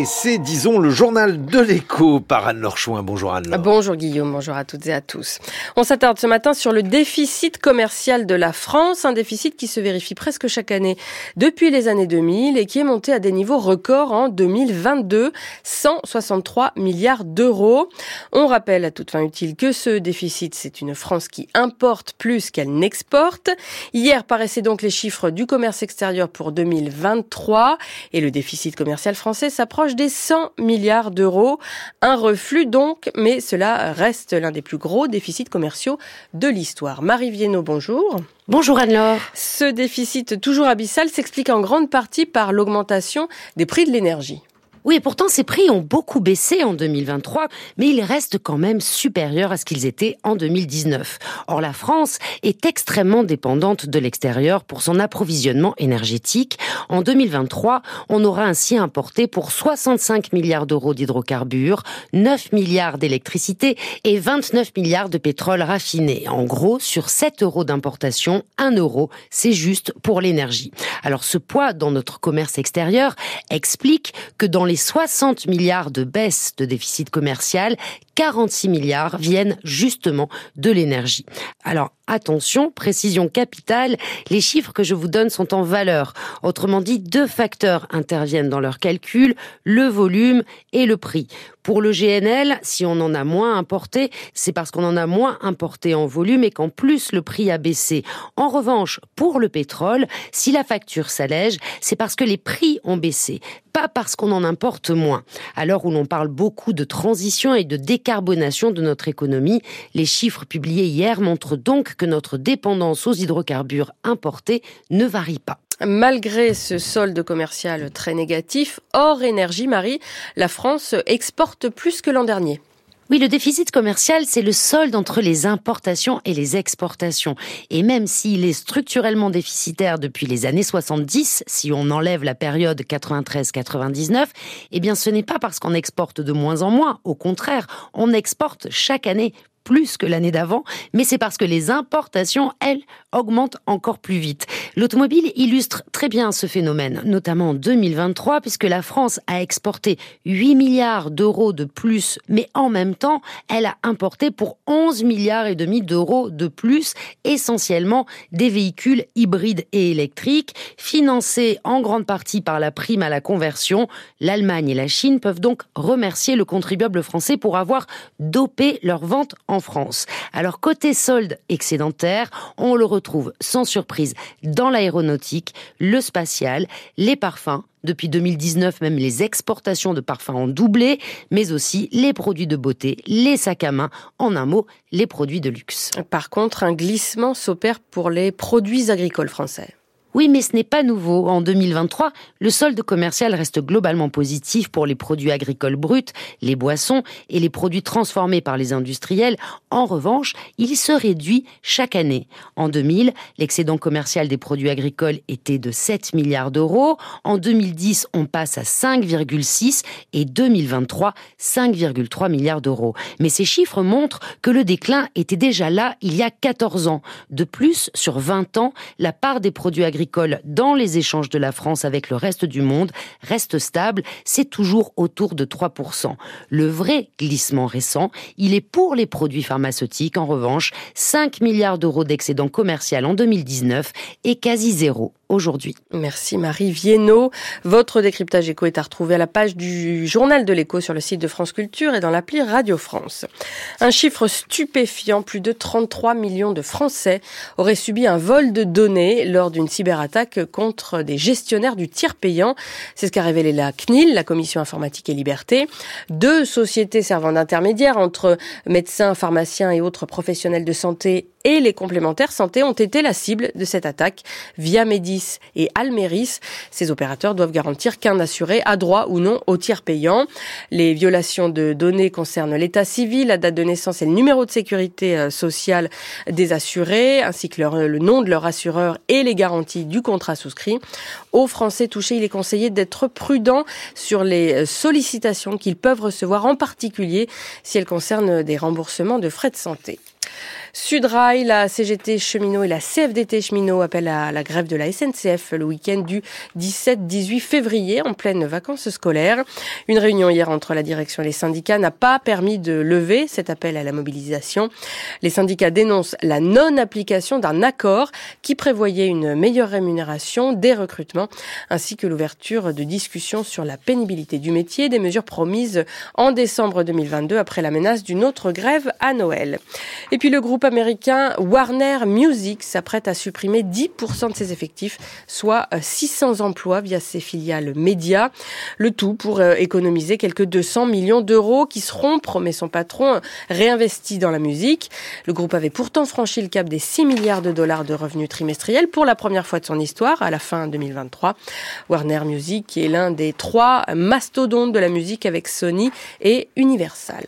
et c'est, disons, le journal de l'écho par Anne-Laure Chouin. Bonjour Anne-Laure. Bonjour Guillaume, bonjour à toutes et à tous. On s'attarde ce matin sur le déficit commercial de la France, un déficit qui se vérifie presque chaque année depuis les années 2000 et qui est monté à des niveaux records en 2022, 163 milliards d'euros. On rappelle à toute fin utile que ce déficit, c'est une France qui importe plus qu'elle n'exporte. Hier paraissaient donc les chiffres du commerce extérieur pour 2023 et le déficit commercial français s'approche des 100 milliards d'euros. Un reflux donc, mais cela reste l'un des plus gros déficits commerciaux de l'histoire. Marie Viennot, bonjour. Bonjour Anne-Laure. Ce déficit toujours abyssal s'explique en grande partie par l'augmentation des prix de l'énergie. Oui, et pourtant ces prix ont beaucoup baissé en 2023, mais ils restent quand même supérieurs à ce qu'ils étaient en 2019. Or, la France est extrêmement dépendante de l'extérieur pour son approvisionnement énergétique. En 2023, on aura ainsi importé pour 65 milliards d'euros d'hydrocarbures, 9 milliards d'électricité et 29 milliards de pétrole raffiné. En gros, sur 7 euros d'importation, 1 euro, c'est juste pour l'énergie. Alors ce poids dans notre commerce extérieur explique que dans les 60 milliards de baisse de déficit commercial, 46 milliards viennent justement de l'énergie. Alors attention, précision capitale, les chiffres que je vous donne sont en valeur. Autrement dit, deux facteurs interviennent dans leur calcul, le volume et le prix. Pour le GNL, si on en a moins importé, c'est parce qu'on en a moins importé en volume et qu'en plus le prix a baissé. En revanche, pour le pétrole, si la facture s'allège, c'est parce que les prix ont baissé, pas parce qu'on en importe moins. À l'heure où l'on parle beaucoup de transition et de décarbonation de notre économie, les chiffres publiés hier montrent donc que notre dépendance aux hydrocarbures importés ne varie pas. Malgré ce solde commercial très négatif, hors énergie, Marie, la France exporte plus que l'an dernier. Oui, le déficit commercial, c'est le solde entre les importations et les exportations. Et même s'il est structurellement déficitaire depuis les années 70, si on enlève la période 93-99, eh bien ce n'est pas parce qu'on exporte de moins en moins. Au contraire, on exporte chaque année plus que l'année d'avant, mais c'est parce que les importations, elles, augmentent encore plus vite. L'automobile illustre très bien ce phénomène, notamment en 2023, puisque la France a exporté 8 milliards d'euros de plus, mais en même temps, elle a importé pour 11 milliards et demi d'euros de plus, essentiellement des véhicules hybrides et électriques, financés en grande partie par la prime à la conversion. L'Allemagne et la Chine peuvent donc remercier le contribuable français pour avoir dopé leur vente en France. Alors côté solde excédentaire, on le retrouve sans surprise dans l'aéronautique, le spatial, les parfums, depuis 2019, même les exportations de parfums ont doublé, mais aussi les produits de beauté, les sacs à main, en un mot, les produits de luxe. Par contre, un glissement s'opère pour les produits agricoles français. Oui, mais ce n'est pas nouveau. En 2023, le solde commercial reste globalement positif pour les produits agricoles bruts, les boissons et les produits transformés par les industriels. En revanche, il se réduit chaque année. En 2000, l'excédent commercial des produits agricoles était de 7 milliards d'euros. En 2010, on passe à 5,6 et 2023, 5,3 milliards d'euros. Mais ces chiffres montrent que le déclin était déjà là il y a 14 ans. De plus, sur 20 ans, la part des produits agricoles dans les échanges de la France avec le reste du monde reste stable, c'est toujours autour de 3%. Le vrai glissement récent, il est pour les produits pharmaceutiques, en revanche, 5 milliards d'euros d'excédent commercial en 2019 et quasi zéro aujourd'hui. Merci Marie Viennot. Votre décryptage éco est à retrouver à la page du journal de l'écho sur le site de France Culture et dans l'appli Radio France. Un chiffre stupéfiant, plus de 33 millions de Français auraient subi un vol de données lors d'une cyberattaque contre des gestionnaires du tiers payant. C'est ce qu'a révélé la CNIL, la Commission informatique et liberté. Deux sociétés servant d'intermédiaires entre médecins, pharmaciens et autres professionnels de santé et les complémentaires santé ont été la cible de cette attaque via Médis et Almeris. Ces opérateurs doivent garantir qu'un assuré a droit ou non au tiers payant. Les violations de données concernent l'état civil, la date de naissance et le numéro de sécurité euh, sociale des assurés, ainsi que le nom de leur assureur et les garanties du contrat souscrit. Aux Français touchés, il est conseillé d'être prudent sur les euh, sollicitations qu'ils peuvent recevoir, en particulier si elles concernent des remboursements de frais de santé. Sudrail, la CGT cheminot et la CFDT cheminot appellent à la grève de la SNCF le week-end du 17-18 février en pleine vacances scolaires. Une réunion hier entre la direction et les syndicats n'a pas permis de lever cet appel à la mobilisation. Les syndicats dénoncent la non-application d'un accord qui prévoyait une meilleure rémunération, des recrutements, ainsi que l'ouverture de discussions sur la pénibilité du métier, des mesures promises en décembre 2022 après la menace d'une autre grève à Noël. Puis le groupe américain Warner Music s'apprête à supprimer 10% de ses effectifs, soit 600 emplois via ses filiales médias. Le tout pour euh, économiser quelques 200 millions d'euros qui seront, promet son patron, réinvestis dans la musique. Le groupe avait pourtant franchi le cap des 6 milliards de dollars de revenus trimestriels pour la première fois de son histoire à la fin 2023. Warner Music est l'un des trois mastodontes de la musique avec Sony et Universal.